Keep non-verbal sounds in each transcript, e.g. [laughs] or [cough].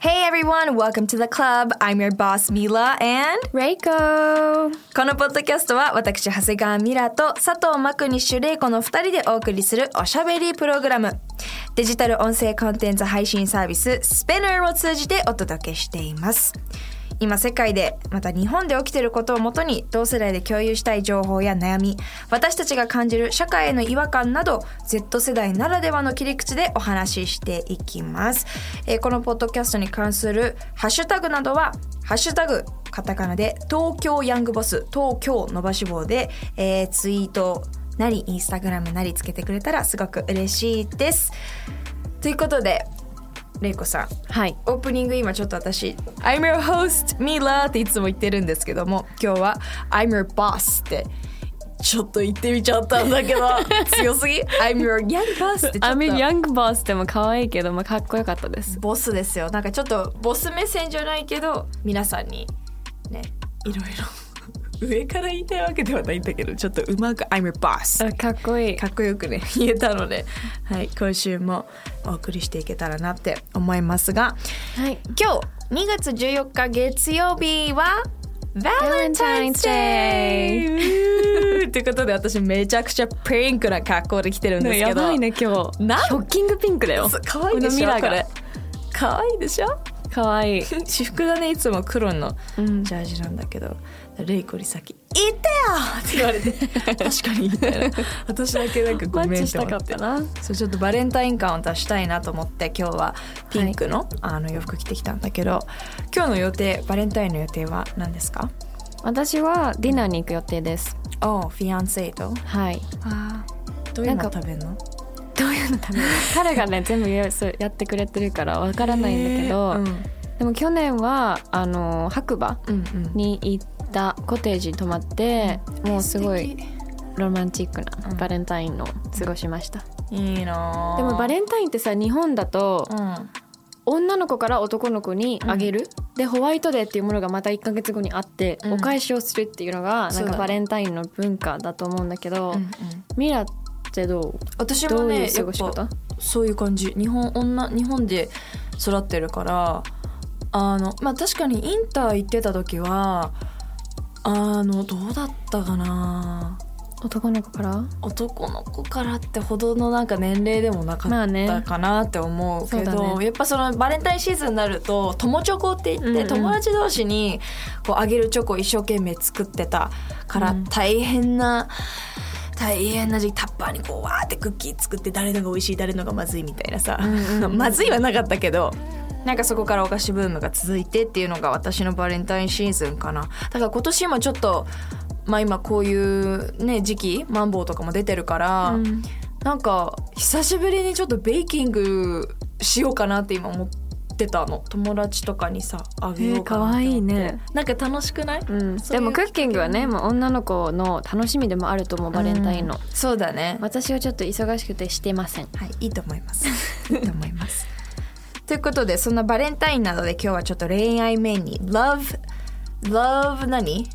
Hey everyone, welcome to the club. I'm your boss Mila and Reiko. このポッドキャストは私長谷川ミラと佐藤真国シュレイコの2人でお送りするおしゃべりプログラム。デジタル音声コンテンツ配信サービス Spinner を通じてお届けしています今世界でまた日本で起きていることをもとに同世代で共有したい情報や悩み私たちが感じる社会への違和感など Z 世代ならではの切り口でお話ししていきます、えーこのポッドキャストに関するハッシュタグなどはハッシュタグカタカナで東京ヤングボス東京伸ばし棒で、えーツイートなりインスタグラムなりつけてくれたらすごく嬉しいです。ということでレイコさん。はい。オープニング今ちょっと私 I'm your host Mila っていつも言ってるんですけども今日は I'm your boss ってちょっと言ってみちゃったんだけど [laughs] 強すぎ。I'm your young boss ってちょっ I'm と a young boss でも可愛いけど、まあ、かっこよかったです。ボスですよ。なんかちょっとボス目線じゃないけど皆さんにねいろいろ上から言いたいわけではないんだけどちょっとうまく I'm your boss あかっこいい。かっこよくね [laughs] 言えたので、はい、今週もお送りしていけたらなって思いますがはい。今日2月14日月曜日は Valentine's Day! という [laughs] ことで私めちゃくちゃピンクな格好で来てるんですけど。やばいね今日。なショッキングピンクだよ。[laughs] そう可愛いでしょ？これ可愛いでしょ？可愛い。私服だねいつも黒のうん。ジャージなんだけど、レイコに先「言ってよ!」って言われて [laughs] 確かにみたいな私だけなんかごめんチしたって。思ってそうちょっとバレンタイン感を出したいなと思って今日はピンクの,、あの洋服着てきたんだけど今日の予定バレンタインの予定は何ですか？私はディナーに行く予定です。おフィアンセイと？はい。あどういうの食べるの？どういうの食べる彼がね全部やってくれてるからわからないんだけど、うん。でも去年はあの白馬に行ったコテージに泊まって、もうすごいロマンチックなバレンタインの過ごしました、いいなでもバレレンタインってさ日本だとうん。女の子から男の子にあげる、でホワイトデーっていうものがまた1ヶ月後にあって、うん。お返しをするっていうのがそうんかバレンタインの文化だと思うんだけど、ミラってどう私もどういうそういう感じ。日本女日本で育ってるからあのまあ確かにインター行ってた時はあのどうだったかな？男の子から？男の子からってほどのなんか年齢でもなかったかなって思うけど、ね。やっぱそのバレンタインシーズンになると友チョコって言って、うんうん。友達同士にこうあげるチョコを一生懸命作ってたからうん。大変な、大変な時期タッパーにこうわーってクッキー作って誰のが美味しい誰のがまずいみたいなさ、うんうんうん。[laughs] まずいはなかったけどなんかそこからお菓子ブームが続いてっていうのが私のバレンタインシーズンかな。だから今年もちょっとまあ今こういうね時期マンボウとかも出てるから、うん。なんか久しぶりにちょっとベーキングしようかなって今思ってたの。友達とかにさあげようかなっていいね。なんか楽しくない、うん、そういうでもクッキングはねもう女の子の楽しみでもあると思うバレンタインの、うん。そうだね。私はちょっと忙しくてしてません。はいいいと思います。いいと思いますということでそんなバレンタインなどで今日はちょっと恋愛面に。Love Love 何？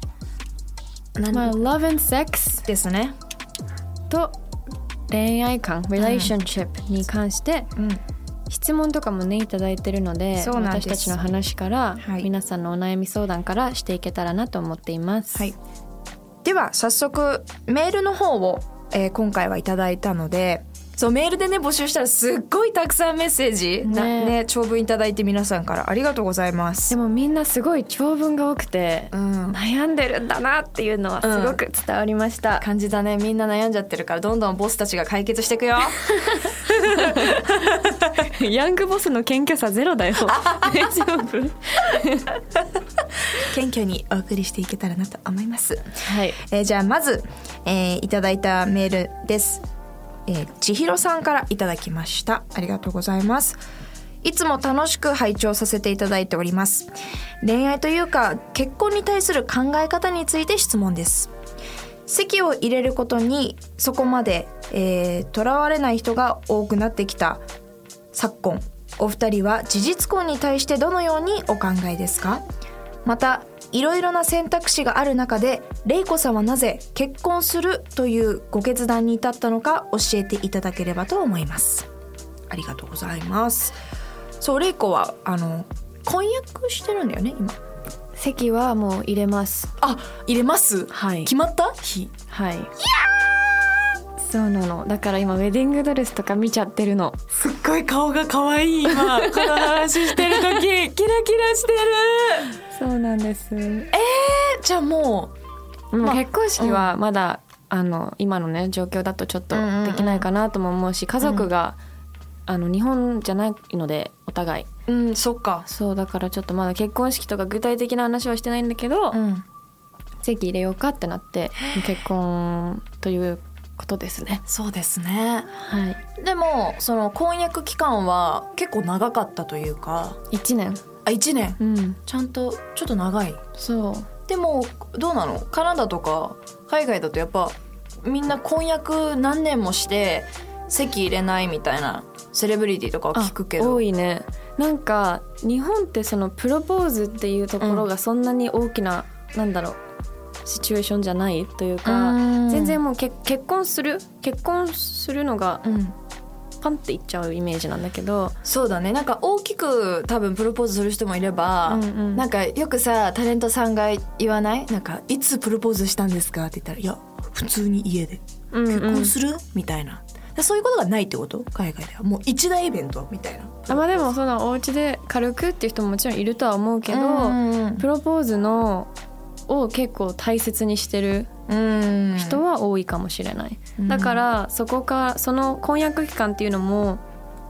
何、まあ Love and Sex ですね。と恋愛観 relationship に関してうん。質問とかもねいただいてるので私たちの話から、はい。皆さんのお悩み相談からしていけたらなと思っています。はい。では早速メールの方を、えー今回はいただいたのでそうメールでね募集したらすっごいたくさんメッセージ、なねね長文いただいて皆さんからありがとうございます。でもみんなすごい長文が多くて、うん。悩んでるんだなっていうのはすごく伝わりました、感じだね。みんな悩んじゃってるからどんどんボスたちが解決していくよ。ヤングボスの謙虚さゼロだよ。大丈夫。[laughs] 謙虚にお送りしていけたらなと思います。はい。えーじゃあまず、えーいただいたメールです、えー、千尋さんからいただきました。ありがとうございます。いつも楽しく拝聴させていただいております。恋愛というか結婚に対する考え方について質問です。籍を入れることにそこまでとら、えー、われない人が多くなってきた。昨今お二人は事実婚に対してどのようにお考えですか？またいろいろな選択肢がある中で玲子さんはなぜ結婚するというご決断に至ったのか教えていただければと思います。ありがとうございます。そう玲子はあの婚約してるんだよね今。席はもう入れます。あ入れます？はい。決まった？日はい。いやそうなの。だから今ウェディングドレスとか見ちゃってるの。すっごい顔が可愛い今この話してる時。[laughs] キラキラしてる。そうなんです。えー、じゃあもうもう結婚式はまだ、うん、あの今のね状況だとちょっとできないかなとも思うし家族が、うん、あの日本じゃないのでお互い。うんそっか。そうだからちょっとまだ結婚式とか具体的な話はしてないんだけど、うん、籍入れようかってなって結婚ということですね。そうですね。はい。でもその婚約期間は結構長かったというか。一年。あ一年。うん。ちゃんとちょっと長い。そう。でもどうなの？カナダとか海外だとやっぱみんな婚約何年もして籍入れないみたいなセレブリティとかは聞くけど。多いね。なんか日本ってそのプロポーズっていうところがそんなに大きな、うん、なんだろうシチュエーションじゃないというか全然もう結婚する結婚するのが、パンっていっちゃうイメージなんだけど。そうだね。なんか大きく多分プロポーズする人もいれば、うんうん、なんかよくさタレントさんが言わない？なんかいつプロポーズしたんですか？って言ったらいや普通に家で、うんうん、結婚する？みたいな。そういうことがないってこと？海外では。もう一大イベントみたいな。あまあでもそのお家で軽くっていう人ももちろんいるとは思うけど、うんうん、プロポーズのを結構大切にしてる人は多いかもしれない。だからそこかその婚約期間っていうのも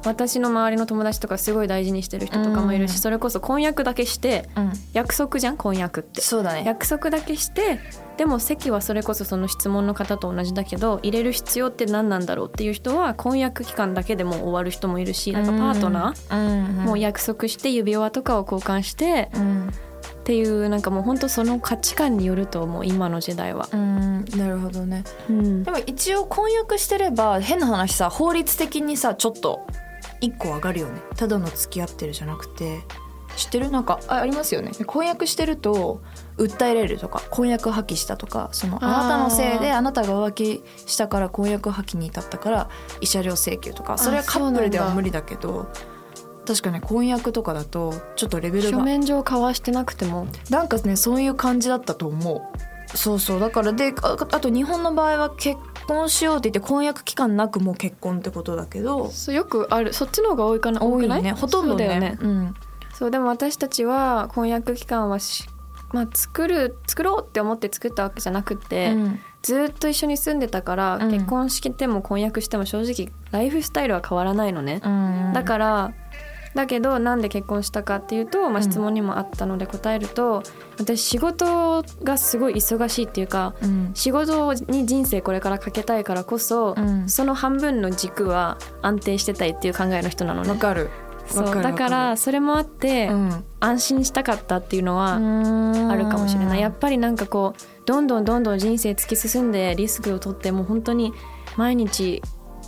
私の周りの友達とかすごい大事にしてる人とかもいるし、それこそ婚約だけして、約束じゃん？婚約って。そうだね。約束だけしてでも席はそれこそその質問の方と同じだけど入れる必要って何なんだろうっていう人は婚約期間だけでも終わる人もいるしなんかパートナーも約束して指輪とかを交換して、っていうなんかもう本当その価値観によると思う今の時代は。うんなるほどね、うん、でも一応婚約してれば変な話さ法律的にさちょっと一個上がるよね。ただの付き合ってるじゃなくて。知ってる？なんかあありますよね。婚約してると訴えられるとか婚約破棄したとかそのあなたのせいであなたが浮気したから婚約破棄に至ったから慰謝料請求とか。それはカップルでは無理だけど確かに婚約とかだとちょっとレベルが書面上交わしてなくても。なんかねそういう感じだったと思う。そうそうだからでああと日本の場合は結婚しようって言って婚約期間なくもう結婚ってことだけど。そうよくある。そっちの方が多いかな多いねほとんどだよね。うん、そうでも私たちは婚約期間はしまあ、作る作ろうって思って作ったわけじゃなくて、うん、ずっと一緒に住んでたから、うん、結婚しても婚約しても正直ライフスタイルは変わらないのね、うん、だからだけどなんで結婚したかっていうと、まあ、質問にもあったので答えると、うん、私仕事がすごい忙しいっていうか、うん、仕事に人生これからかけたいからこそ、うん、その半分の軸は安定してたいっていう考えの人なのね。わかる。そうだからそれもあって、安心したかったっていうのはあるかもしれない。やっぱりなんかこうどんどんどんどん人生突き進んでリスクを取ってもう本当に毎日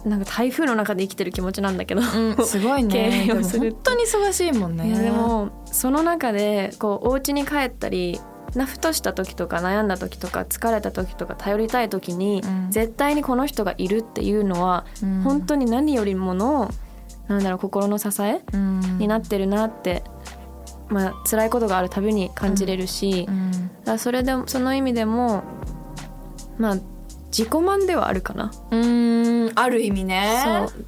なんか台風の中で生きてる気持ちなんだけど、うん、すごいね。本当に忙しいもんね。でもその中でこうお家に帰ったりなふとした時とか悩んだ時とか疲れた時とか頼りたい時に、うん、絶対にこの人がいるっていうのは、うん、本当に何よりものなんだろう心の支え、うん、になってるなって、まあ辛いことがあるたびに感じれるし、だそれでその意味でもまあ自己満ではあるかな。うんある意味ね。そう。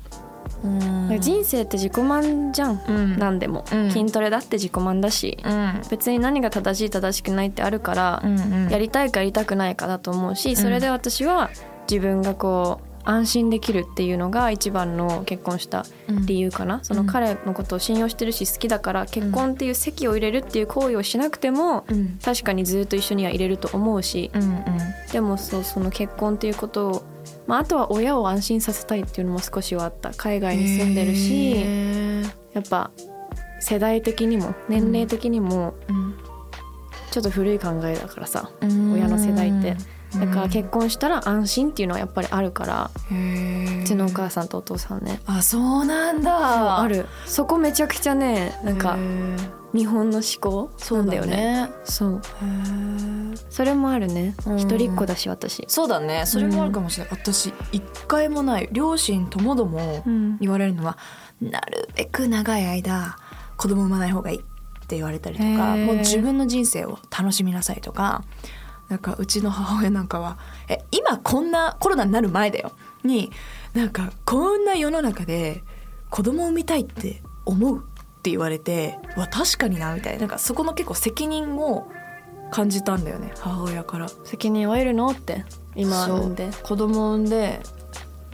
人生って自己満じゃん、うん、何でも、うん、筋トレだって自己満だし、うん、別に何が正しい正しくないってあるから、うんうん、やりたいかやりたくないかだと思うしそれで私は自分がこう安心できるっていうのが一番の結婚した理由かな、うん、その彼のことを信用してるし好きだから結婚っていう籍を入れるっていう行為をしなくても、うん、確かにずっと一緒には入れると思うし、うんうん、でもそうその結婚っていうことを、まあ、あとは親を安心させたいっていうのも少しはあった。海外に住んでるしやっぱ世代的にも年齢的にも、ちょっと古い考えだからさ、親の世代って。だから結婚したら安心っていうのはやっぱりあるからうちのお母さんとお父さんね。あそうなんだ。ある。そこめちゃくちゃねなんか日本の思考？そうだよね。そう。それもあるね。一人っ子だし私。そうだね。それもあるかもしれない、うん、私一回もない両親ともども言われるのは、うん、なるべく長い間子供産まない方がいいって言われたりとかもう自分の人生を楽しみなさいとかなんかうちの母親なんかはえ今こんなコロナになる前だよになんかこんな世の中で子供を産みたいって思うって言われてわ確かになみたいな。なんかそこの結構責任を感じたんだよね母親から。責任を得るの？って今産んで。子供産んで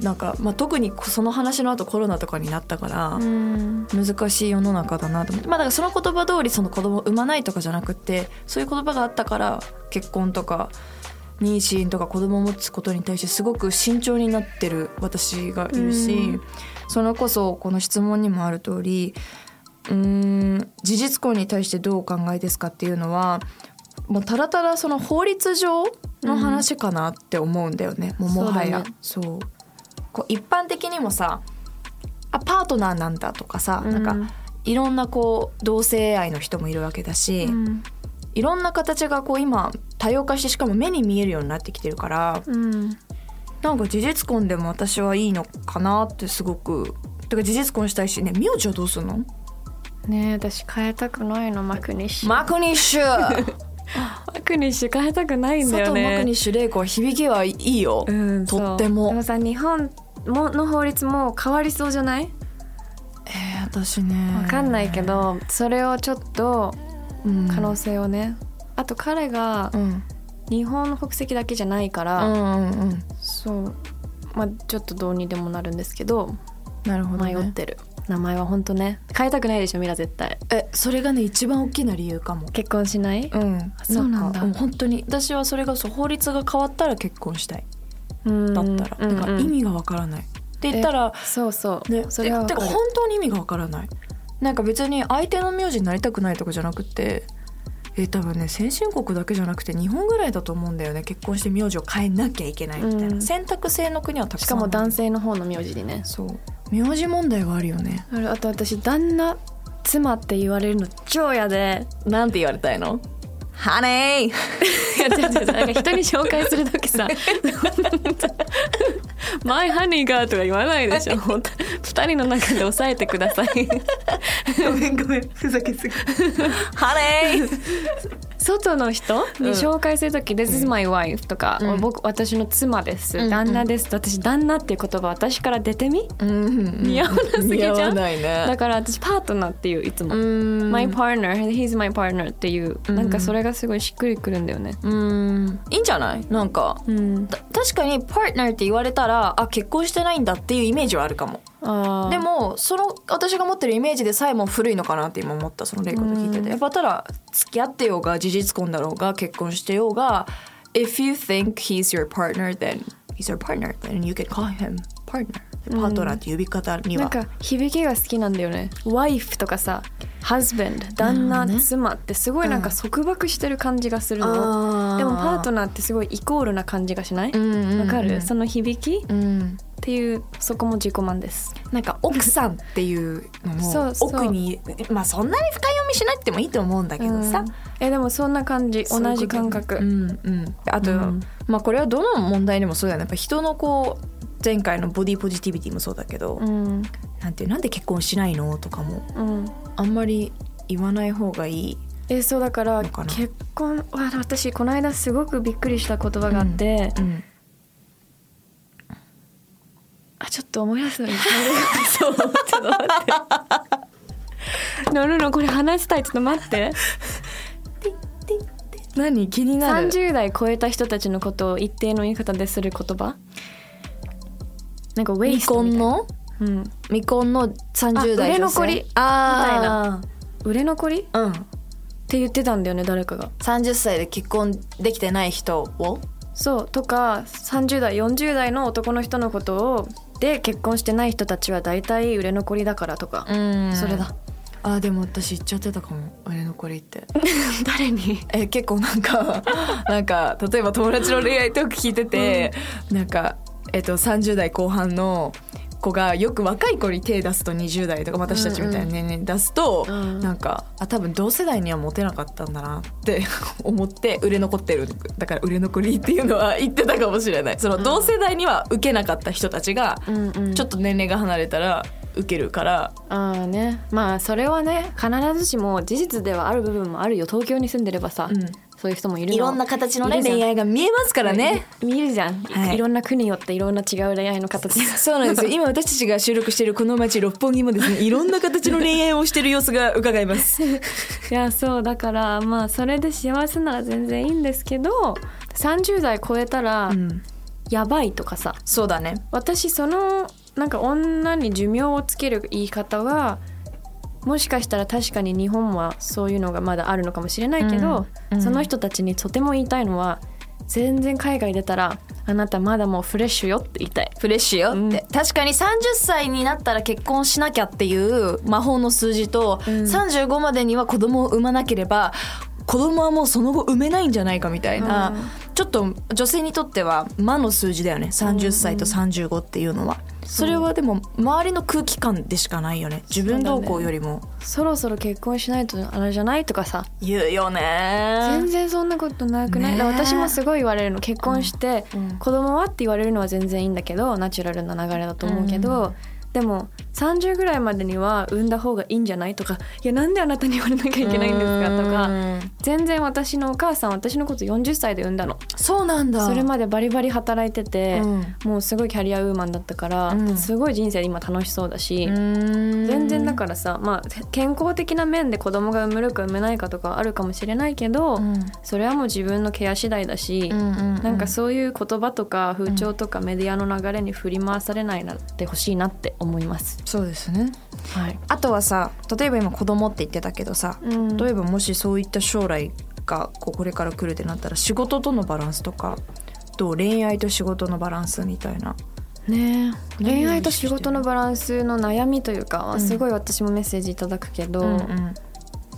なんか、まあ、特にその話の後コロナとかになったから難しい世の中だなと思って、まあ、だからその言葉通りその子供を産まないとかじゃなくてそういう言葉があったから結婚とか妊娠とか子供を持つことに対してすごく慎重になってる私がいるしそれこそこの質問にもある通りうん事実婚に対してどうお考えですかっていうのはもうただただその法律上の話かなって思うんだよね、うん、ももはや。そう、ね、こう一般的にもさあパートナーなんだとかさ、うん、なんかいろんなこう同性愛の人もいるわけだし、うん、いろんな形がこう今多様化してしかも目に見えるようになってきてるから、うん、なんか事実婚でも私はいいのかなってすごくだから事実婚したいしね名字はどうするの？ね私変えたくないのマクニッシュ。マクニッシュ。[laughs] マクニッシュ変えたくないんだよね。マクニッシュ玲子は響きはいいよ、うん、とっても。でもさ日本もの法律も変わりそうじゃない？えー、私ね。分かんないけどそれをちょっと可能性をね、うん、あと彼が日本の国籍だけじゃないから、うんうんうん、そう。まあちょっとどうにでもなるんですけどなるほど、ね、迷ってる名前は本当ね。変えたくないでしょミラ絶対。えそれがね一番大きな理由かも。結婚しない？うん。そうなんだ。本当に。私はそれがそう法律が変わったら結婚したい。だったら。だから意味がわからない。って言ったらそうそう、ね、それは本当に意味がわからない。なんか別に相手の名字になりたくないとかじゃなくてえ多分ね先進国だけじゃなくて日本ぐらいだと思うんだよね。結婚して名字を変えなきゃいけないみたいな、うん、選択制の国はたくさんしかも男性の方の名字でね。そう名字問題はあるよね。あと私旦那妻って言われるの超嫌でなんて言われたいの？ハネー。いや違う違うなんか人に紹介する時さ「[laughs] マイハニーが」とか言わないでしょ。二人の中で抑えてください。ごめんごめん。ふざけすぎ。[laughs] ハネー外の人に紹介する時「This is my wife」とか、うん、僕私の妻です」うん、旦那です」私旦那っていう言葉私から出てみ、うん、似合わなすぎじゃん、ね、だから私パートナーっていういつも「my partner he's my partner」っていう。なんかそれがすごいしっくりくるんだよね。うん。いいんじゃない？なんか、うん、確かにパートナーって言われたらあ結婚してないんだっていうイメージはあるかもでもその私が持ってるイメージでさえも古いのかなって今思ったそのレイコと聞いてて。やっぱただ付き合ってようが事実婚だろうが結婚してようが If you think he's your partner then he's your partner then you can call him partner. パートナーって呼び方には、うん、なんか響きが好きなんだよね。wife とかさ husband 旦那、ね、妻ってすごいなんか束縛してる感じがするの、うん、でもパートナーってすごいイコールな感じがしない？わ、うんうん、かる？その響き、うんっていうそこも自己満です。なんか奥さんっていうのも奥にまあそんなに深読みしなくてもいいと思うんだけどさ、うん、えでもそんな感じ。同じ感覚。うんうん。あと、うん、まあこれはどの問題にもそうだよね。やっぱ人のこう前回のボディポジティビティもそうだけど、うん、なんてなんで結婚しないのとかも、うん、あんまり言わない方がいい。えそうだから結婚は私この間すごくびっくりした言葉があって、うん。うん、あちょっと思い出すのにそうちょっと待って。のるのこれ話したい。ちょっと待って。[laughs] 何気になる。30代超えた人たちのことを一定の言い方でする言葉？なんかウェイスト未婚の、うん、未婚の30代売れ残り？あみたいな。売れ残り？うん。って言ってたんだよね誰かが。30歳で結婚できてない人を？そう。とか30代40代の男の人のことをで結婚してない人たちは大体売れ残りだからとか。それだ。あでも私言っちゃってたかも。売れ残りって。[laughs] 誰に？え結構なんか [laughs] なんか例えば友達の恋愛トーク聞いてて、うん、なんかえっと30代後半の子がよく若い子に手出すと20代とか私たちみたいな年齢に出すと、うん。うん、なんかあ多分同世代にはモテなかったんだなって [laughs] 思って売れ残ってる。だから売れ残りっていうのは言ってたかもしれない。その同世代には受けなかった人たちが、ちょっと年齢が離れたら受けるから。ああね。まあそれはね必ずしも事実ではある部分もあるよ。東京に住んでればさ、うん、そういう人もいるいろんな形のね恋愛が見えますからね。見えるじゃん、はい、いろんな国によっていろんな違う恋愛の形。そうなんですよ。[laughs] 今私たちが収録しているこの町六本木もですねいろんな形の恋愛をしてる様子が伺えます。[laughs] いやそうだからまあそれで幸せなら全然いいんですけど30代超えたら、うん、やばいとかさ。そうだね。私そのなんか女に寿命をつける言い方はもしかしたら確かに日本はそういうのがまだあるのかもしれないけど、うん、その人たちにとても言いたいのは全然海外出たらあなたまだもうフレッシュよって言いたい。フレッシュよって、うん、確かに30歳になったら結婚しなきゃっていう魔法の数字と、うん、35までには子供を産まなければ子供はもうその後産めないんじゃないかみたいな、うん、ちょっと女性にとっては魔の数字だよね。30歳と35っていうのは。それはでも周りの空気感でしかないよね。自分動向よりも。そ,、ろそろ結婚しないとあれじゃないとかさ。言うよね。全然そんなことなくない、ね、私もすごい言われるの。結婚して、子供はって言われるのは全然いいんだけどナチュラルな流れだと思うけど、うん。でも30ぐらいまでには産んだ方がいいんじゃない？とかいやなんであなたに言われなきゃいけないんですか？とか全然私のお母さん私のこと40歳で産んだの。そうなんだ。それまでバリバリ働いてて、うん、もうすごいキャリアウーマンだったから、うん、すごい人生今楽しそうだし全然だからさまあ健康的な面で子供が産めるか産めないかとかあるかもしれないけど、うん、それはもう自分のケア次第だし、うんうんうん、なんかそういう言葉とか風潮とかメディアの流れに振り回されないなってほしいなって思いますそうですね、はい、あとはさ例えば今子供って言ってたけどさ、うん、例えばもしそういった将来がこうこれから来るってなったら仕事とのバランスとかと恋愛と仕事のバランスみたいな。ね恋愛と仕事のバランスの悩みというか、うん、すごい私もメッセージいただくけど、うんうん、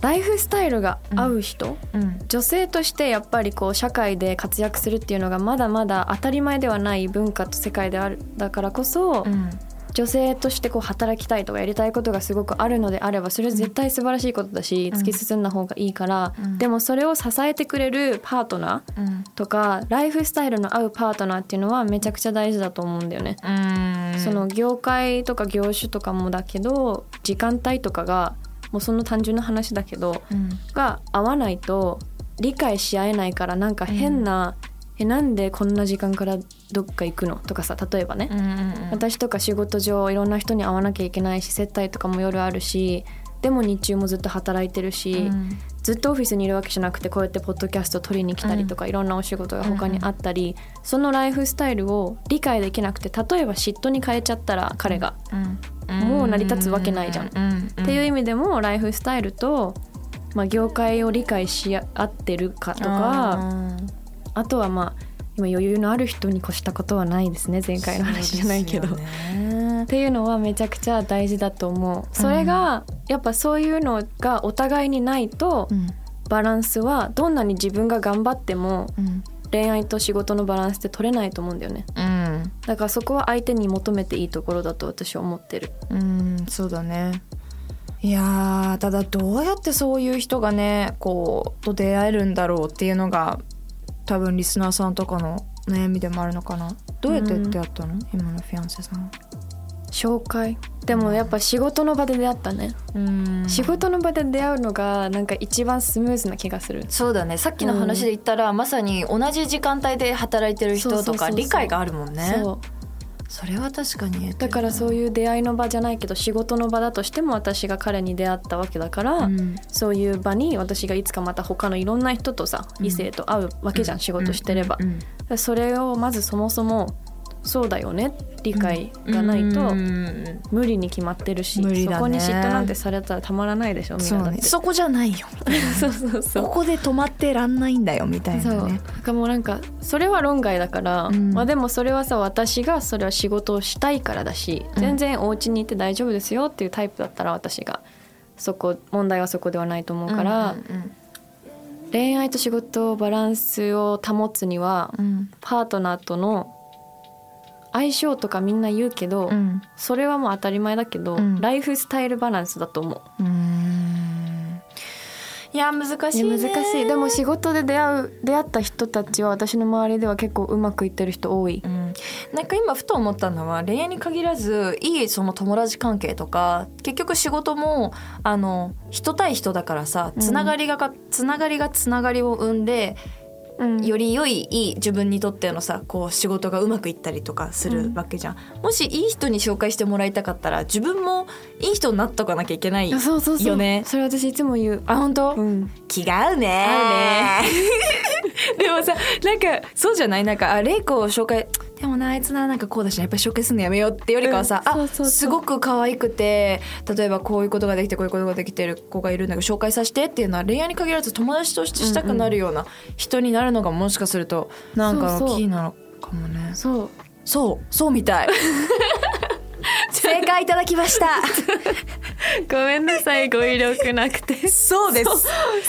ライフスタイルが合う人、うん、女性としてやっぱりこう社会で活躍するっていうのがまだまだ当たり前ではない文化と世界であるだからこそ、うん、女性としてこう働きたいとかやりたいことがすごくあるのであればそれは絶対素晴らしいことだし、突き進んだ方がいいから、でもそれを支えてくれるパートナーとか、ライフスタイルの合うパートナーっていうのはめちゃくちゃ大事だと思うんだよね。その業界とか業種とかもだけど時間帯とかがもうその単純な話だけど、が合わないと理解し合えないからなんか変な、えなんでこんな時間からどっか行くの？とかさ例えばね、うんうんうん、私とか仕事上いろんな人に会わなきゃいけないし接待とかも夜あるしでも日中もずっと働いてるし、うん、ずっとオフィスにいるわけじゃなくてこうやってポッドキャスト取りに来たりとか、うん、いろんなお仕事が他にあったり、うん、そのライフスタイルを理解できなくて例えば嫉妬に変えちゃったら彼が、もう成り立つわけないじゃん。っていう意味でもライフスタイルと、まあ、業界を理解し合ってるかとか。あとはまあ今余裕のある人に越したことはないですね前回の話じゃないけど。っていうのはめちゃくちゃ大事だと思う。それが、やっぱそういうのがお互いにないと、バランスはどんなに自分が頑張っても、恋愛と仕事のバランスって取れないと思うんだよね、うん、だからそこは相手に求めていいところだと私は思ってる。うんそうだね。いやただどうやってそういう人がねこうと出会えるんだろうっていうのが多分リスナーさんとかの悩みでもあるのかな。どうやって出会ったの、うん、今のフィアンセさん。紹介。でもやっぱ仕事の場で出会ったね。仕事の場で出会うのがなんか一番スムーズな気がする。そうだね。さっきの話で言ったら、うん、まさに同じ時間帯で働いてる人とか理解があるもんね。そうそれは確かにだからそういう出会いの場じゃないけど仕事の場だとしても私が彼に出会ったわけだから、うん、そういう場に私がいつかまた他のいろんな人とさ、異性と会うわけじゃん、仕事してれば、それをまずそもそもそうだよね理解がないと無理に決まってるし、ね、そこに嫉妬なんてされたらたまらないでしょそ,、ね、そこじゃないよ。[laughs] そうそうそう。ここで止まってらんないんだよみたいなね。そう。もうなんかそれは論外だから、うん、まあでもそれはさ私がそれは仕事をしたいからだし、全然お家にいて大丈夫ですよっていうタイプだったら私がそこ問題はそこではないと思うから、うんうんうん、恋愛と仕事バランスを保つには、うん、パートナーとの相性とかみんな言うけど、うん、それはもう当たり前だけど、うん、ライフスタイルバランスだと思う。いや難しい難しい。でも仕事で出会う出会った人たちは私の周りでは結構うまくいってる人多い、うん、なんか今ふと思ったのは恋愛に限らずいいその友達関係とか結局仕事もあの人対人だからさつながりが、うん、つながりがつながりを生んでより良いいい自分にとってのさこう仕事がうまくいったりとかするわけじゃん、うん、もしいい人に紹介してもらいたかったら自分もいい人になっとかなきゃいけないよね。そうそうそう。それ私いつも言う。あ本当、うん、気が合うね。合うね。[laughs] でもさなんかそうじゃない？なんかあ玲子を紹介でもなあいつななんかこうだしやっぱり紹介するのやめようってよりかはさ、うん、あすごく可愛くて例えばこういうことができてこういうことができてる子がいるんだけど紹介させてっていうのは恋愛に限らず友達としてしたくなるような人になるのがもしかするとなんかキーなのかもね。そう。そうそうみたい。[laughs] 正解いただきました。[laughs] ごめんなさい語彙力なくて。そうです。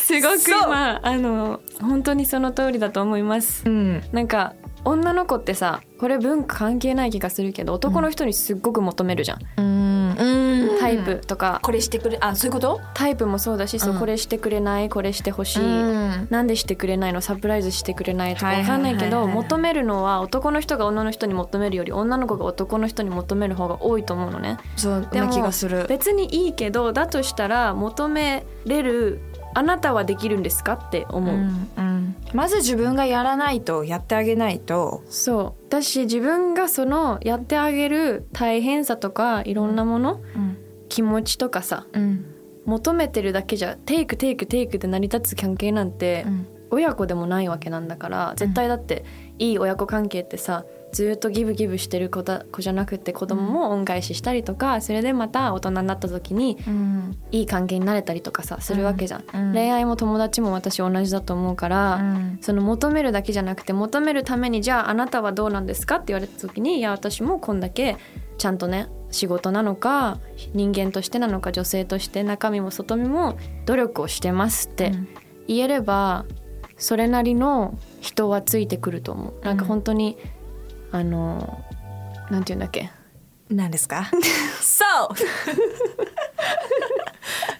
すごく今あの本当にその通りだと思います、うん、なんか女の子ってさこれ文化関係ない気がするけど男の人にすっごく求めるじゃん。うん。タイプとか。これしてくれあそういうこと？タイプもそうだし、そうこれしてくれないこれしてほしい、うなんでしてくれないの？サプライズしてくれないとか分かんないけど求めるのは男の人が女の人に求めるより女の子が男の人に求める方が多いと思うのね。そうでも気がする。別にいいけどだとしたら求めれるあなたはできるんですかって思う、うんうん、まず自分がやらないとやってあげないと。そう。だし自分がそのやってあげる大変さとかいろんなもの、うん、気持ちとかさ、求めてるだけじゃテイクテイクテイクで成り立つ関係なんて、親子でもないわけなんだから絶対だっていい親子関係ってさずっとギブギブしてる子だ子じゃなくて子供も恩返ししたりとか、それでまた大人になった時に、いい関係になれたりとかさするわけじゃん、うん、恋愛も友達も私同じだと思うから、うん、その求めるだけじゃなくて求めるためにじゃああなたはどうなんですかって言われた時にいや私もこんだけちゃんとね仕事なのか人間としてなのか女性として中身も外身も努力をしてますって言えれば、それなりの人はついてくると思う。なんか本当に、あのなんて言うんだっけ？何ですか？そう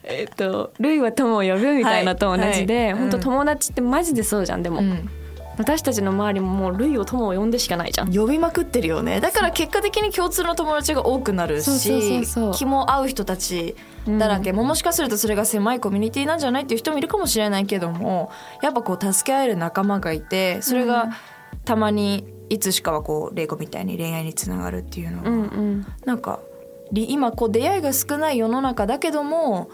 えっと「ルイは友を呼ぶ」みたいなと同じで、はい。はい、本当友達ってマジでそうじゃんでも、うん、私たちの周りももうルイを友を呼んでしかないじゃん。呼びまくってるよね。だから結果的に共通の友達が多くなるし気も合う人たちだらけ、うん、もしかするとそれが狭いコミュニティなんじゃないっていう人もいるかもしれないけどもやっぱこう助け合える仲間がいてそれがたまにいつしかはこう玲子みたいに恋愛につながるっていうのは、うんうん、なんか今こう出会いが少ない世の中だけども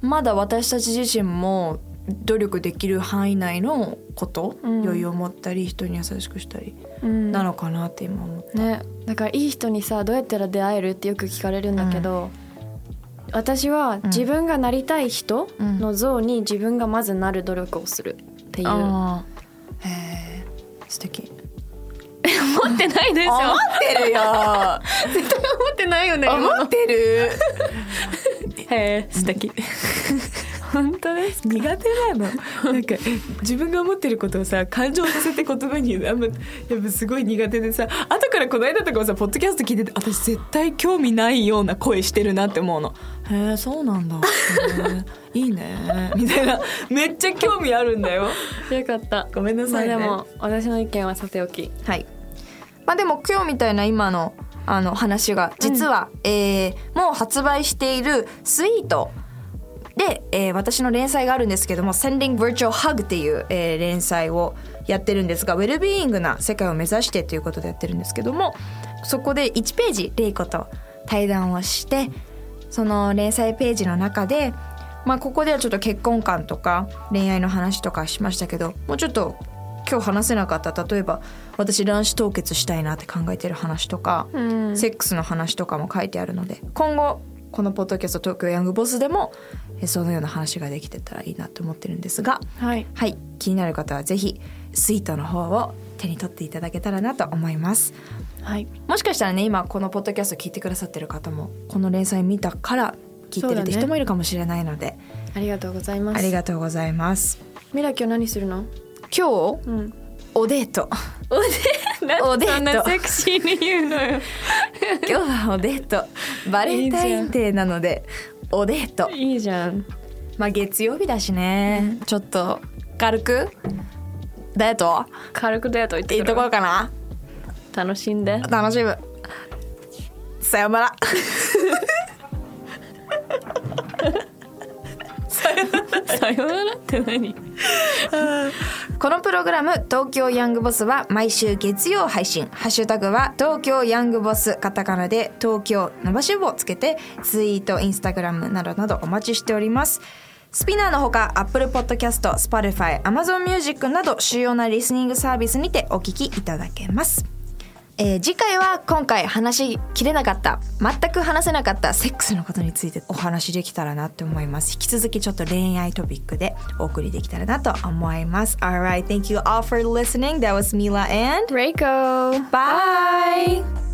まだ私たち自身も努力できる範囲内のこと、うん、余裕を持ったり人に優しくしたりなのかなって今思った、ね、だからいい人にさどうやったら出会えるってよく聞かれるんだけど、うん、私は自分がなりたい人の像に自分がまずなる努力をするっていう。へえ素敵思ってないでしょ。思ってるよ。絶対思ってないよね思ってる。へえ素敵。本当です苦手なの。なんか自分が思ってることをさ感情させて言葉にあんまやっぱすごい苦手でさ後からこの間とかもさポッドキャスト聞いてて私絶対興味ないような声してるなって思うの。へえそうなんだ。いいね。みたいな。めっちゃ興味あるんだよ。よかった。ごめんなさい、ね、でも私の意見はさておき。はいまあでも今日みたいな今のあの話が実は、うん、えー、もう発売しているスイート。で、えー、私の連載があるんですけども「Sending Virtual Hug」っていう、えー、連載をやってるんですがウェルビーイングな世界を目指してということでやってるんですけどもそこで1ページレイコと対談をしてその連載ページの中でまあここではちょっと結婚観とか恋愛の話とかしましたけどもうちょっと今日話せなかった。例えば私卵子凍結したいなって考えてる話とか、うん、セックスの話とかも書いてあるので今後このポッドキャスト東京ヤングボスでもそのような話ができてたらいいなと思ってるんですが、はい、はい、気になる方はぜひスイートの方を手に取っていただけたらなと思います。はい、もしかしたらね今このポッドキャスト聞いてくださってる方もこの連載見たから聞いてるって人もいるかもしれないので、ありがとうございます。ありがとうございます。ミラ今日何するの？今日、うん、おデート。おデおデート。セクシーに言うのよ。[laughs] 今日はおデート。バレンタインデーなのでおデート。いいじゃん。まあ月曜日だしね、ちょっと軽く？デート？軽くデート行っていいところかな。楽しんで。楽しむ。さよなら。[laughs] さよならって何？このプログラム「東京ヤングボス」は毎週月曜配信ハッシュタグは東京ヤングボスカタカナで東京伸ばし棒をつけてツイートインスタグラムなどなどお待ちしております。スピナーのほか Apple Podcast、Spotify、Amazon Music など主要なリスニングサービスにてお聞きいただけます。えー、次回は今回話しきれなかった全く話せなかったセックスのことについてお話できたらなって思います。引き続きちょっと恋愛トピックでお送りできたらなと思います。Alright, thank you all for listening. That was Mila and Reiko. Bye! キ